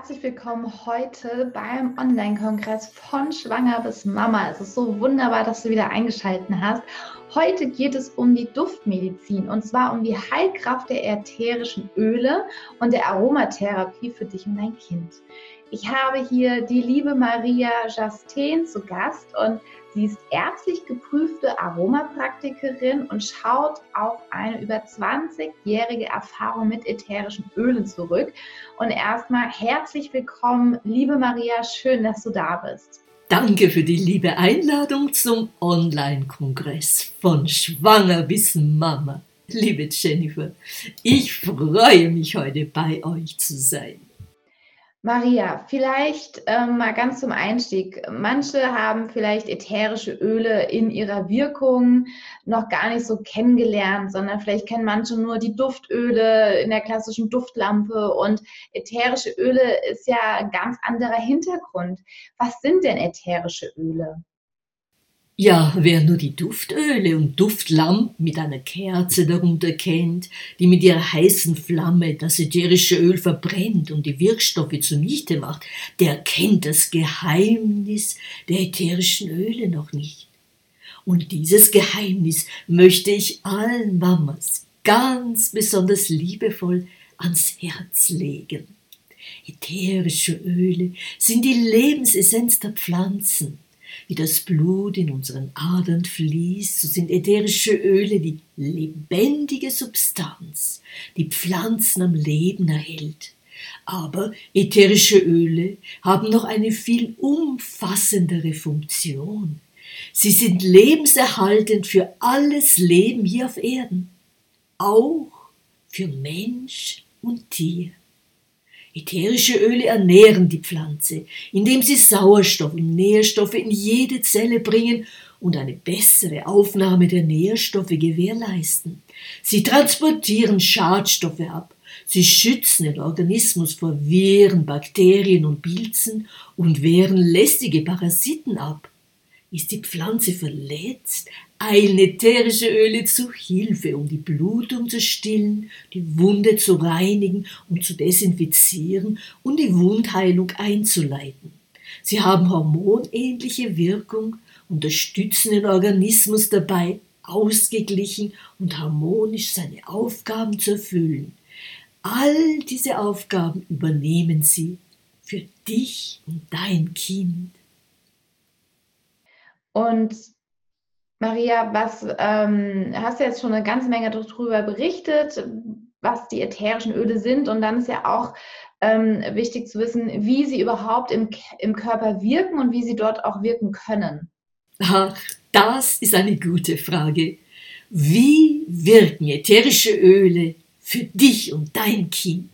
Herzlich willkommen heute beim Online-Kongress von Schwanger bis Mama. Es ist so wunderbar, dass du wieder eingeschaltet hast. Heute geht es um die Duftmedizin und zwar um die Heilkraft der ätherischen Öle und der Aromatherapie für dich und dein Kind. Ich habe hier die liebe Maria Justin zu Gast und sie ist ärztlich geprüfte Aromapraktikerin und schaut auf eine über 20-jährige Erfahrung mit ätherischen Ölen zurück. Und erstmal herzlich willkommen, liebe Maria, schön, dass du da bist. Danke für die liebe Einladung zum Online-Kongress von Schwanger bis Mama. Liebe Jennifer, ich freue mich heute bei euch zu sein. Maria, vielleicht ähm, mal ganz zum Einstieg. Manche haben vielleicht ätherische Öle in ihrer Wirkung noch gar nicht so kennengelernt, sondern vielleicht kennen manche nur die Duftöle in der klassischen Duftlampe und ätherische Öle ist ja ein ganz anderer Hintergrund. Was sind denn ätherische Öle? Ja, wer nur die Duftöle und Duftlampen mit einer Kerze darunter kennt, die mit ihrer heißen Flamme das ätherische Öl verbrennt und die Wirkstoffe zunichte macht, der kennt das Geheimnis der ätherischen Öle noch nicht. Und dieses Geheimnis möchte ich allen Mamas ganz besonders liebevoll ans Herz legen. Ätherische Öle sind die Lebensessenz der Pflanzen wie das Blut in unseren Adern fließt, so sind ätherische Öle die lebendige Substanz, die Pflanzen am Leben erhält. Aber ätherische Öle haben noch eine viel umfassendere Funktion. Sie sind lebenserhaltend für alles Leben hier auf Erden, auch für Mensch und Tier. Ätherische Öle ernähren die Pflanze, indem sie Sauerstoff und Nährstoffe in jede Zelle bringen und eine bessere Aufnahme der Nährstoffe gewährleisten. Sie transportieren Schadstoffe ab, sie schützen den Organismus vor Viren, Bakterien und Pilzen und wehren lästige Parasiten ab. Ist die Pflanze verletzt, eilen ätherische Öle zu Hilfe, um die Blutung zu stillen, die Wunde zu reinigen und zu desinfizieren und die Wundheilung einzuleiten. Sie haben hormonähnliche Wirkung, unterstützen den Organismus dabei, ausgeglichen und harmonisch seine Aufgaben zu erfüllen. All diese Aufgaben übernehmen sie für dich und dein Kind. Und Maria, was ähm, hast du jetzt schon eine ganze Menge darüber berichtet, was die ätherischen Öle sind? Und dann ist ja auch ähm, wichtig zu wissen, wie sie überhaupt im, im Körper wirken und wie sie dort auch wirken können. Ach, das ist eine gute Frage. Wie wirken ätherische Öle für dich und dein Kind?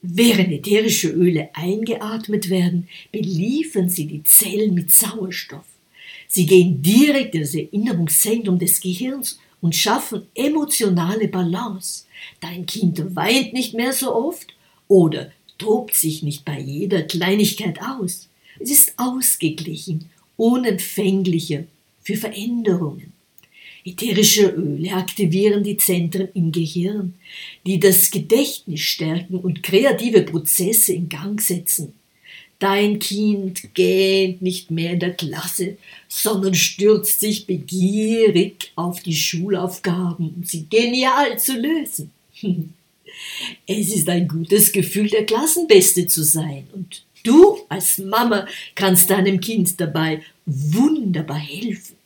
Während ätherische Öle eingeatmet werden, beliefern sie die Zellen mit Sauerstoff. Sie gehen direkt in das Erinnerungszentrum des Gehirns und schaffen emotionale Balance. Dein Kind weint nicht mehr so oft oder tobt sich nicht bei jeder Kleinigkeit aus. Es ist ausgeglichen, unempfänglicher für Veränderungen. Ätherische Öle aktivieren die Zentren im Gehirn, die das Gedächtnis stärken und kreative Prozesse in Gang setzen. Dein Kind gähnt nicht mehr in der Klasse, sondern stürzt sich begierig auf die Schulaufgaben, um sie genial zu lösen. Es ist ein gutes Gefühl, der Klassenbeste zu sein. Und du als Mama kannst deinem Kind dabei wunderbar helfen.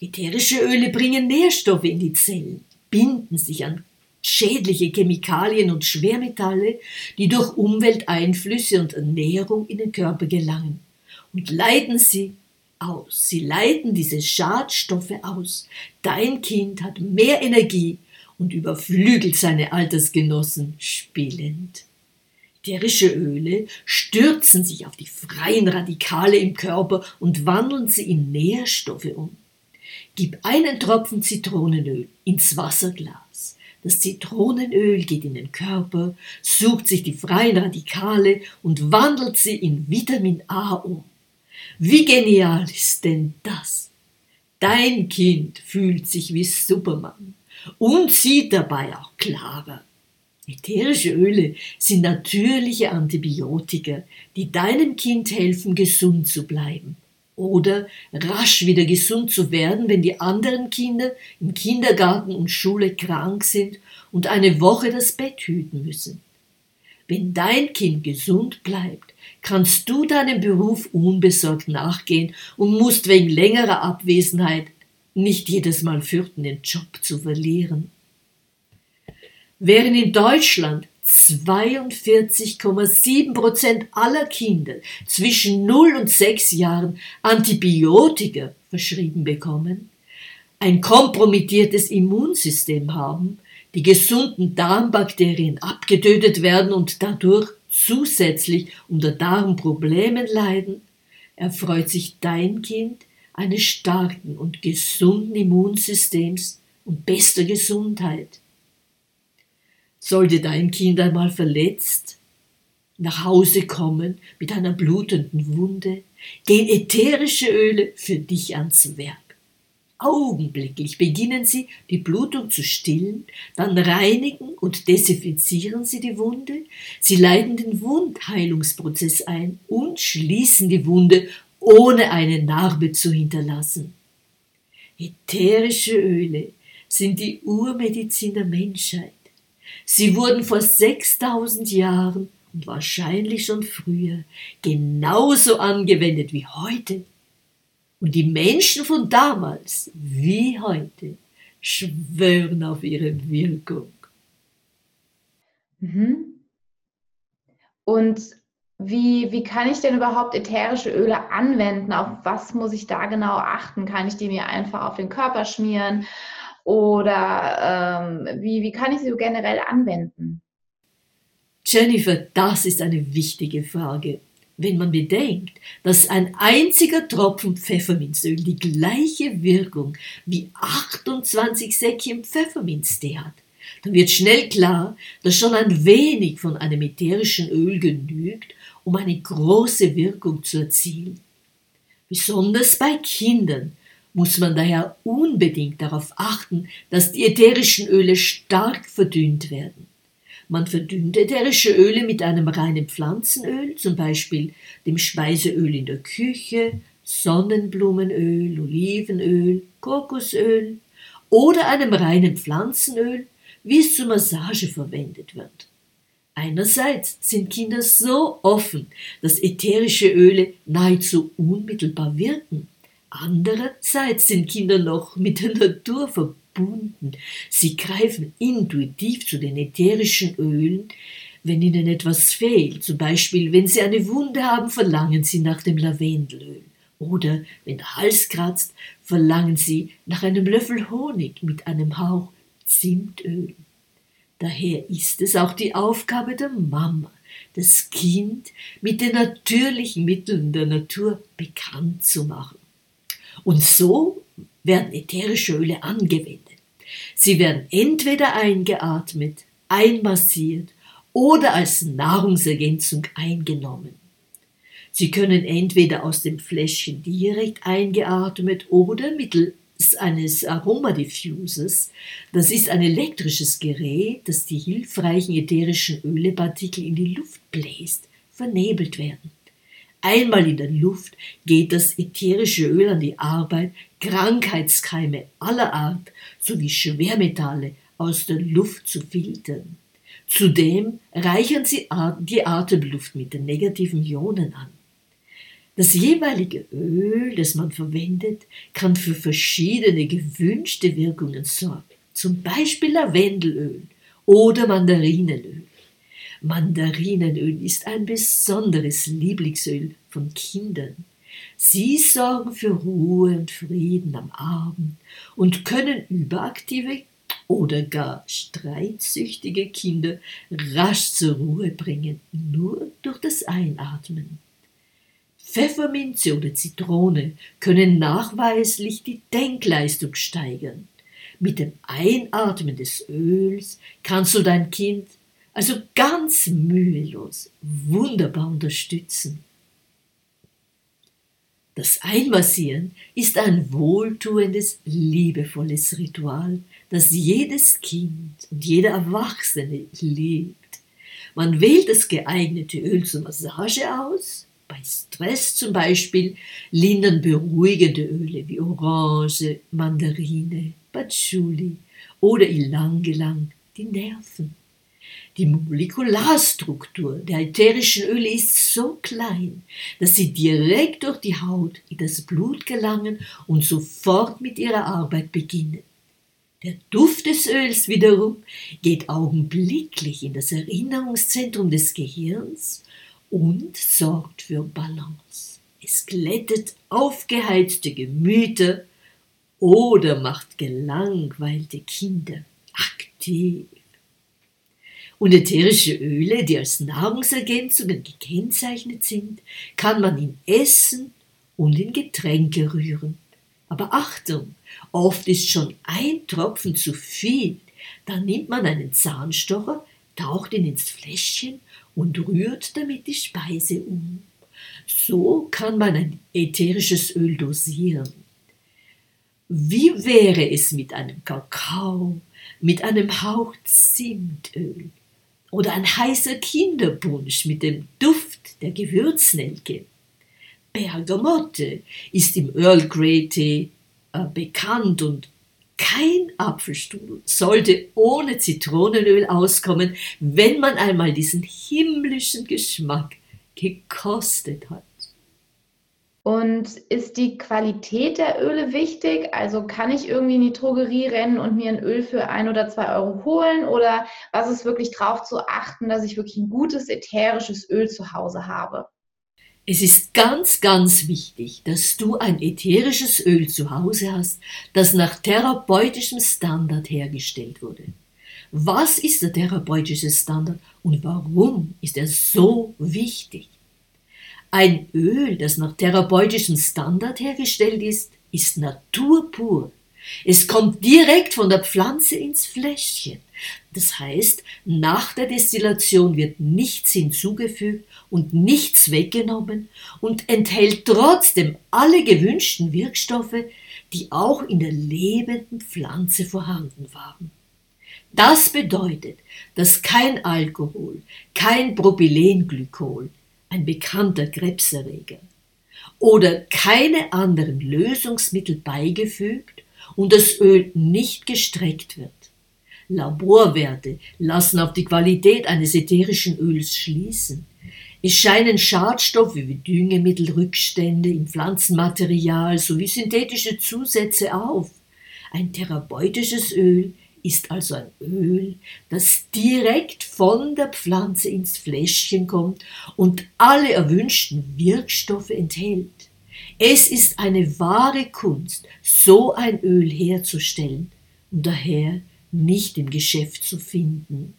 Ätherische Öle bringen Nährstoffe in die Zellen, binden sich an schädliche Chemikalien und Schwermetalle, die durch Umwelteinflüsse und Ernährung in den Körper gelangen und leiten sie aus. Sie leiten diese Schadstoffe aus. Dein Kind hat mehr Energie und überflügelt seine Altersgenossen spielend. Ätherische Öle stürzen sich auf die freien Radikale im Körper und wandeln sie in Nährstoffe um. Gib einen Tropfen Zitronenöl ins Wasserglas. Das Zitronenöl geht in den Körper, sucht sich die freien Radikale und wandelt sie in Vitamin A um. Wie genial ist denn das? Dein Kind fühlt sich wie Superman und sieht dabei auch klarer. Ätherische Öle sind natürliche Antibiotika, die deinem Kind helfen, gesund zu bleiben oder rasch wieder gesund zu werden, wenn die anderen Kinder im Kindergarten und Schule krank sind und eine Woche das Bett hüten müssen. Wenn dein Kind gesund bleibt, kannst du deinem Beruf unbesorgt nachgehen und musst wegen längerer Abwesenheit nicht jedes Mal fürchten, den Job zu verlieren. Während in Deutschland 42,7 Prozent aller Kinder zwischen 0 und 6 Jahren Antibiotika verschrieben bekommen, ein kompromittiertes Immunsystem haben, die gesunden Darmbakterien abgetötet werden und dadurch zusätzlich unter Darmproblemen leiden, erfreut sich dein Kind eines starken und gesunden Immunsystems und bester Gesundheit. Sollte dein Kind einmal verletzt nach Hause kommen mit einer blutenden Wunde, gehen ätherische Öle für dich ans Werk. Augenblicklich beginnen sie, die Blutung zu stillen, dann reinigen und desinfizieren sie die Wunde, sie leiten den Wundheilungsprozess ein und schließen die Wunde, ohne eine Narbe zu hinterlassen. Ätherische Öle sind die Urmedizin der Menschheit. Sie wurden vor 6000 Jahren und wahrscheinlich schon früher genauso angewendet wie heute. Und die Menschen von damals wie heute schwören auf ihre Wirkung. Mhm. Und wie, wie kann ich denn überhaupt ätherische Öle anwenden? Auf was muss ich da genau achten? Kann ich die mir einfach auf den Körper schmieren? Oder ähm, wie, wie kann ich sie generell anwenden? Jennifer, das ist eine wichtige Frage. Wenn man bedenkt, dass ein einziger Tropfen Pfefferminzöl die gleiche Wirkung wie 28 Säckchen Pfefferminztee hat, dann wird schnell klar, dass schon ein wenig von einem ätherischen Öl genügt, um eine große Wirkung zu erzielen. Besonders bei Kindern muss man daher unbedingt darauf achten, dass die ätherischen Öle stark verdünnt werden. Man verdünnt ätherische Öle mit einem reinen Pflanzenöl, zum Beispiel dem Speiseöl in der Küche, Sonnenblumenöl, Olivenöl, Kokosöl oder einem reinen Pflanzenöl, wie es zur Massage verwendet wird. Einerseits sind Kinder so offen, dass ätherische Öle nahezu unmittelbar wirken. Andererseits sind Kinder noch mit der Natur verbunden. Sie greifen intuitiv zu den ätherischen Ölen, wenn ihnen etwas fehlt. Zum Beispiel, wenn sie eine Wunde haben, verlangen sie nach dem Lavendelöl. Oder wenn der Hals kratzt, verlangen sie nach einem Löffel Honig mit einem Hauch Zimtöl. Daher ist es auch die Aufgabe der Mama, das Kind mit den natürlichen Mitteln der Natur bekannt zu machen. Und so werden ätherische Öle angewendet. Sie werden entweder eingeatmet, einmassiert oder als Nahrungsergänzung eingenommen. Sie können entweder aus dem Fläschchen direkt eingeatmet oder mittels eines Aromadiffusers. Das ist ein elektrisches Gerät, das die hilfreichen ätherischen Ölepartikel in die Luft bläst, vernebelt werden. Einmal in der Luft geht das ätherische Öl an die Arbeit, Krankheitskeime aller Art sowie Schwermetalle aus der Luft zu filtern. Zudem reichern sie die Atemluft mit den negativen Ionen an. Das jeweilige Öl, das man verwendet, kann für verschiedene gewünschte Wirkungen sorgen, zum Beispiel Lavendelöl oder Mandarinenöl. Mandarinenöl ist ein besonderes Lieblingsöl von Kindern. Sie sorgen für Ruhe und Frieden am Abend und können überaktive oder gar streitsüchtige Kinder rasch zur Ruhe bringen, nur durch das Einatmen. Pfefferminze oder Zitrone können nachweislich die Denkleistung steigern. Mit dem Einatmen des Öls kannst du dein Kind also ganz mühelos, wunderbar unterstützen. Das Einmassieren ist ein wohltuendes, liebevolles Ritual, das jedes Kind und jeder Erwachsene liebt. Man wählt das geeignete Öl zur Massage aus, bei Stress zum Beispiel lindern beruhigende Öle wie Orange, Mandarine, Patchouli oder Ilang Ilang die Nerven. Die Molekularstruktur der ätherischen Öle ist so klein, dass sie direkt durch die Haut in das Blut gelangen und sofort mit ihrer Arbeit beginnen. Der Duft des Öls wiederum geht augenblicklich in das Erinnerungszentrum des Gehirns und sorgt für Balance. Es glättet aufgeheizte Gemüter oder macht gelangweilte Kinder aktiv. Und ätherische Öle, die als Nahrungsergänzungen gekennzeichnet sind, kann man in Essen und in Getränke rühren. Aber Achtung, oft ist schon ein Tropfen zu viel. Dann nimmt man einen Zahnstocher, taucht ihn ins Fläschchen und rührt damit die Speise um. So kann man ein ätherisches Öl dosieren. Wie wäre es mit einem Kakao, mit einem Hauch Zimtöl oder ein heißer Kinderpunsch mit dem Duft der Gewürznelke? Bergamotte ist im Earl Grey Tee äh, bekannt und kein Apfelstrudel sollte ohne Zitronenöl auskommen, wenn man einmal diesen himmlischen Geschmack gekostet hat. Und ist die Qualität der Öle wichtig? Also kann ich irgendwie in die Drogerie rennen und mir ein Öl für ein oder zwei Euro holen? Oder was ist wirklich darauf zu achten, dass ich wirklich ein gutes ätherisches Öl zu Hause habe? Es ist ganz, ganz wichtig, dass du ein ätherisches Öl zu Hause hast, das nach therapeutischem Standard hergestellt wurde. Was ist der therapeutische Standard und warum ist er so wichtig? Ein Öl, das nach therapeutischem Standard hergestellt ist, ist Natur pur. Es kommt direkt von der Pflanze ins Fläschchen. Das heißt, nach der Destillation wird nichts hinzugefügt und nichts weggenommen und enthält trotzdem alle gewünschten Wirkstoffe, die auch in der lebenden Pflanze vorhanden waren. Das bedeutet, dass kein Alkohol, kein Propylenglykol, ein bekannter Krebserreger, oder keine anderen Lösungsmittel beigefügt und das Öl nicht gestreckt wird. Laborwerte lassen auf die Qualität eines ätherischen Öls schließen. Es scheinen Schadstoffe wie Düngemittelrückstände im Pflanzenmaterial sowie synthetische Zusätze auf. Ein therapeutisches Öl ist also ein Öl, das direkt von der Pflanze ins Fläschchen kommt und alle erwünschten Wirkstoffe enthält. Es ist eine wahre Kunst, so ein Öl herzustellen und daher nicht im Geschäft zu finden.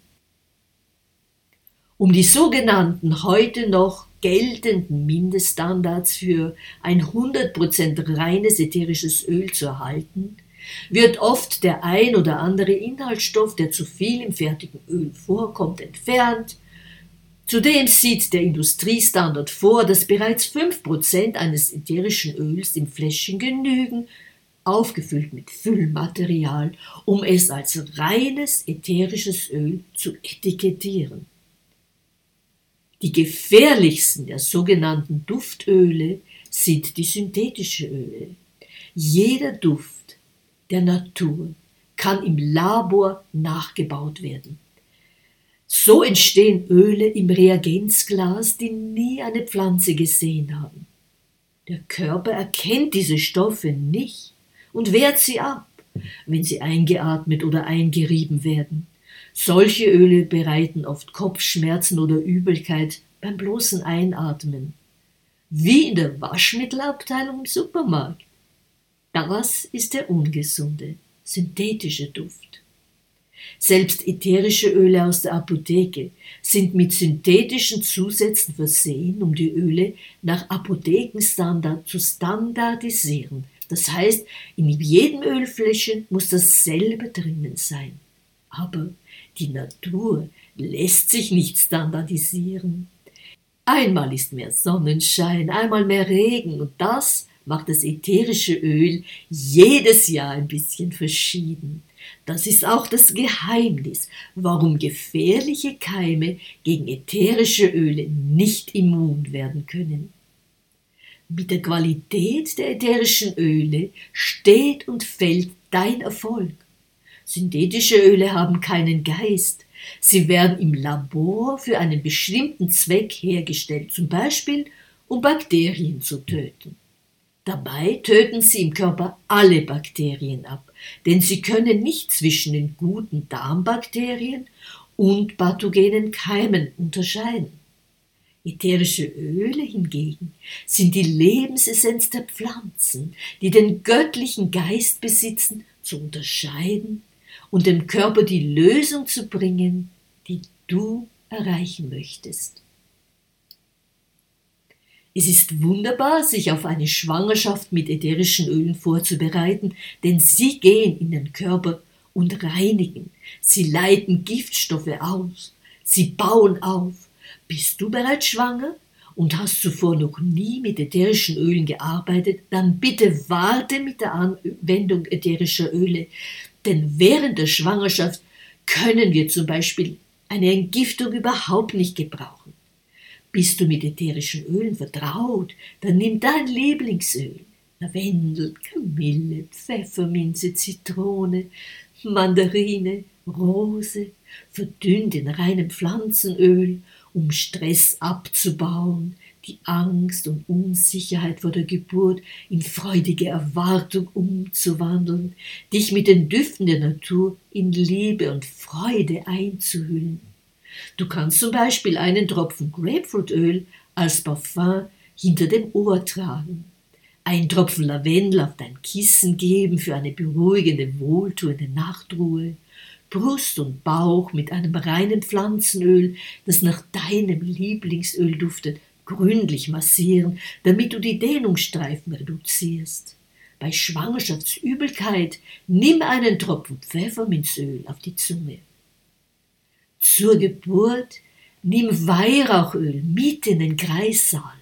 Um die sogenannten heute noch geltenden Mindeststandards für ein 100% reines ätherisches Öl zu erhalten, wird oft der ein oder andere Inhaltsstoff, der zu viel im fertigen Öl vorkommt, entfernt. Zudem sieht der Industriestandard vor, dass bereits 5% eines ätherischen Öls im Fläschchen genügen, aufgefüllt mit Füllmaterial, um es als reines ätherisches Öl zu etikettieren. Die gefährlichsten der sogenannten Duftöle sind die synthetischen Öle. Jeder Duft der Natur kann im Labor nachgebaut werden. So entstehen Öle im Reagenzglas, die nie eine Pflanze gesehen haben. Der Körper erkennt diese Stoffe nicht und wehrt sie ab, wenn sie eingeatmet oder eingerieben werden. Solche Öle bereiten oft Kopfschmerzen oder Übelkeit beim bloßen Einatmen. Wie in der Waschmittelabteilung im Supermarkt. Das ist der ungesunde, synthetische Duft. Selbst ätherische Öle aus der Apotheke sind mit synthetischen Zusätzen versehen, um die Öle nach Apothekenstandard zu standardisieren, das heißt, in jedem Ölfläschchen muss dasselbe drinnen sein. Aber die Natur lässt sich nicht standardisieren. Einmal ist mehr Sonnenschein, einmal mehr Regen und das macht das ätherische Öl jedes Jahr ein bisschen verschieden. Das ist auch das Geheimnis, warum gefährliche Keime gegen ätherische Öle nicht immun werden können. Mit der Qualität der ätherischen Öle steht und fällt dein Erfolg. Synthetische Öle haben keinen Geist. Sie werden im Labor für einen bestimmten Zweck hergestellt, zum Beispiel um Bakterien zu töten. Dabei töten sie im Körper alle Bakterien ab, denn sie können nicht zwischen den guten Darmbakterien und pathogenen Keimen unterscheiden. Ätherische Öle hingegen sind die Lebensessenz der Pflanzen, die den göttlichen Geist besitzen, zu unterscheiden und dem Körper die Lösung zu bringen, die du erreichen möchtest. Es ist wunderbar, sich auf eine Schwangerschaft mit ätherischen Ölen vorzubereiten, denn sie gehen in den Körper und reinigen. Sie leiten Giftstoffe aus. Sie bauen auf. Bist du bereits schwanger und hast zuvor noch nie mit ätherischen Ölen gearbeitet, dann bitte warte mit der Anwendung ätherischer Öle, denn während der Schwangerschaft können wir zum Beispiel eine Entgiftung überhaupt nicht gebrauchen. Bist du mit ätherischen Ölen vertraut, dann nimm dein Lieblingsöl. Lavendel, Kamille, Pfefferminze, Zitrone, Mandarine, Rose, verdünnt in reinem Pflanzenöl, um Stress abzubauen, die Angst und Unsicherheit vor der Geburt in freudige Erwartung umzuwandeln, dich mit den Düften der Natur in Liebe und Freude einzuhüllen. Du kannst zum Beispiel einen Tropfen Grapefruitöl als Parfum hinter dem Ohr tragen, einen Tropfen Lavendel auf dein Kissen geben für eine beruhigende, wohltuende Nachtruhe, Brust und Bauch mit einem reinen Pflanzenöl, das nach deinem Lieblingsöl duftet, gründlich massieren, damit du die Dehnungsstreifen reduzierst. Bei Schwangerschaftsübelkeit nimm einen Tropfen Pfefferminzöl auf die Zunge. Zur Geburt nimm Weihrauchöl mit in den Kreissaal.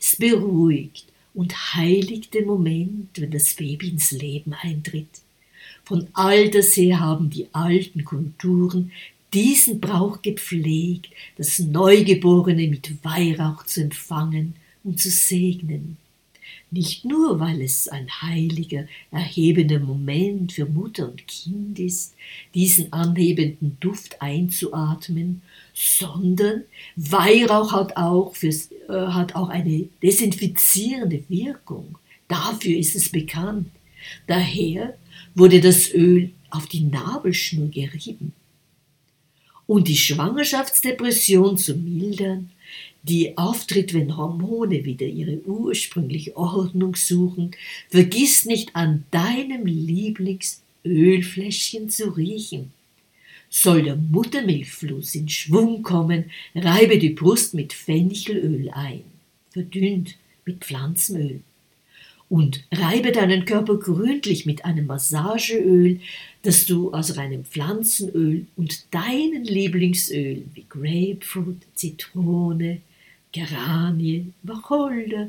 Es beruhigt und heiligt den Moment, wenn das Baby ins Leben eintritt. Von alters her haben die alten Kulturen diesen Brauch gepflegt, das Neugeborene mit Weihrauch zu empfangen und zu segnen. Nicht nur, weil es ein heiliger, erhebender Moment für Mutter und Kind ist, diesen anhebenden Duft einzuatmen, sondern Weihrauch hat auch, fürs, äh, hat auch eine desinfizierende Wirkung. Dafür ist es bekannt. Daher wurde das Öl auf die Nabelschnur gerieben und die Schwangerschaftsdepression zu mildern, die auftritt, wenn Hormone wieder ihre ursprüngliche Ordnung suchen, vergiss nicht an deinem Lieblingsölfläschchen zu riechen. Soll der Muttermilchfluss in Schwung kommen, reibe die Brust mit Fenchelöl ein, verdünnt mit Pflanzenöl und reibe deinen Körper gründlich mit einem Massageöl, das du aus reinem Pflanzenöl und deinen Lieblingsölen wie Grapefruit, Zitrone, Geranie, Wacholder,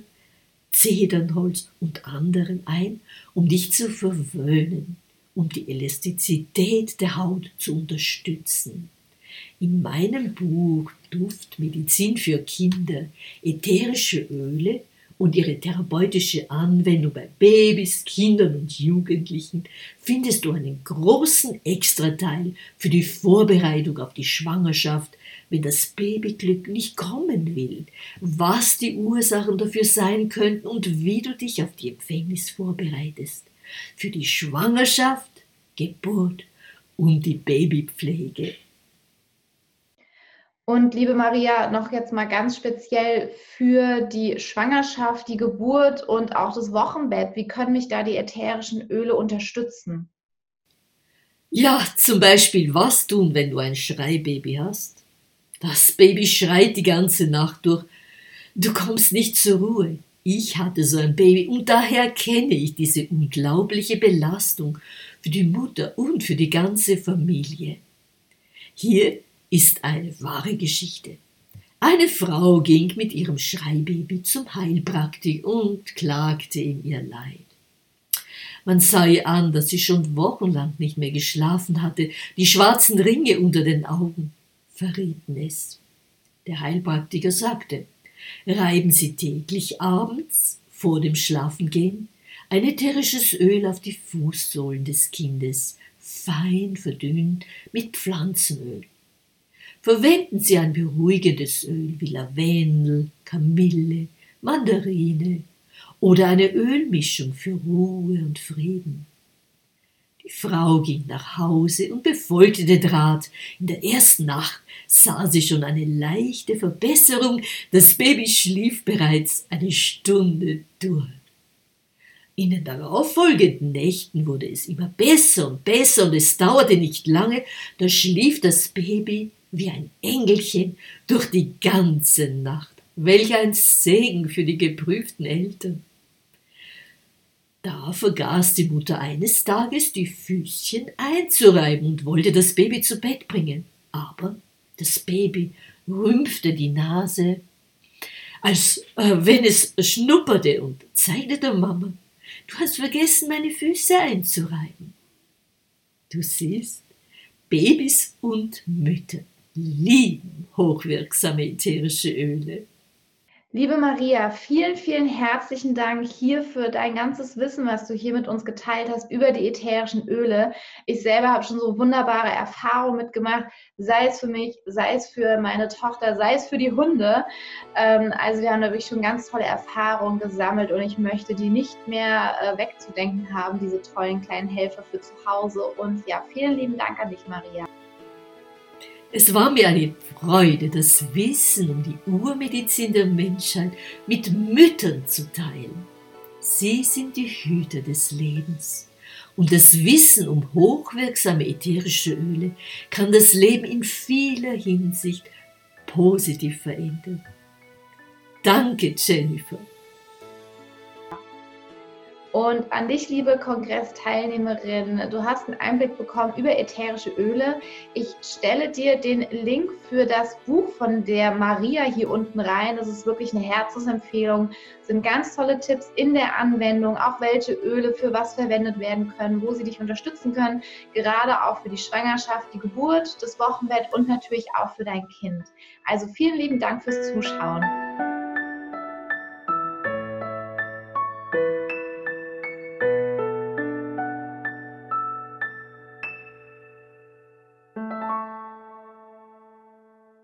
Zedernholz und anderen ein, um dich zu verwöhnen, um die Elastizität der Haut zu unterstützen. In meinem Buch Duftmedizin für Kinder ätherische Öle und ihre therapeutische Anwendung bei Babys, Kindern und Jugendlichen findest du einen großen Extrateil für die Vorbereitung auf die Schwangerschaft, wenn das Babyglück nicht kommen will, was die Ursachen dafür sein könnten und wie du dich auf die Empfängnis vorbereitest. Für die Schwangerschaft, Geburt und die Babypflege. Und liebe Maria, noch jetzt mal ganz speziell für die Schwangerschaft, die Geburt und auch das Wochenbett. Wie können mich da die ätherischen Öle unterstützen? Ja, zum Beispiel was tun, wenn du ein Schreibaby hast? Das Baby schreit die ganze Nacht durch. Du kommst nicht zur Ruhe. Ich hatte so ein Baby und daher kenne ich diese unglaubliche Belastung für die Mutter und für die ganze Familie. Hier ist eine wahre Geschichte. Eine Frau ging mit ihrem Schreibaby zum Heilpraktiker und klagte ihm ihr Leid. Man sah ihr an, dass sie schon wochenlang nicht mehr geschlafen hatte. Die schwarzen Ringe unter den Augen verrieten es. Der Heilpraktiker sagte, reiben Sie täglich abends vor dem Schlafengehen ein ätherisches Öl auf die Fußsohlen des Kindes, fein verdünnt mit Pflanzenöl. Verwenden Sie ein beruhigendes Öl wie Lavendel, Kamille, Mandarine oder eine Ölmischung für Ruhe und Frieden. Die Frau ging nach Hause und befolgte den Rat. In der ersten Nacht sah sie schon eine leichte Verbesserung. Das Baby schlief bereits eine Stunde durch. In den darauffolgenden Nächten wurde es immer besser und besser und es dauerte nicht lange, da schlief das Baby wie ein Engelchen durch die ganze Nacht. Welch ein Segen für die geprüften Eltern. Da vergaß die Mutter eines Tages, die Füßchen einzureiben und wollte das Baby zu Bett bringen. Aber das Baby rümpfte die Nase, als äh, wenn es schnupperte und zeigte der Mama, du hast vergessen, meine Füße einzureiben. Du siehst, Babys und Mütter lieben hochwirksame ätherische Öle. Liebe Maria, vielen, vielen herzlichen Dank hier für dein ganzes Wissen, was du hier mit uns geteilt hast über die ätherischen Öle. Ich selber habe schon so wunderbare Erfahrungen mitgemacht, sei es für mich, sei es für meine Tochter, sei es für die Hunde. Ähm, also wir haben da wirklich schon ganz tolle Erfahrungen gesammelt und ich möchte die nicht mehr äh, wegzudenken haben, diese tollen kleinen Helfer für zu Hause. Und ja, vielen lieben Dank an dich, Maria. Es war mir eine Freude, das Wissen um die Urmedizin der Menschheit mit Müttern zu teilen. Sie sind die Hüter des Lebens. Und das Wissen um hochwirksame ätherische Öle kann das Leben in vieler Hinsicht positiv verändern. Danke, Jennifer. Und an dich, liebe Kongressteilnehmerin, du hast einen Einblick bekommen über ätherische Öle. Ich stelle dir den Link für das Buch von der Maria hier unten rein. Das ist wirklich eine Herzensempfehlung. Das sind ganz tolle Tipps in der Anwendung, auch welche Öle für was verwendet werden können, wo sie dich unterstützen können, gerade auch für die Schwangerschaft, die Geburt, das Wochenbett und natürlich auch für dein Kind. Also vielen lieben Dank fürs Zuschauen.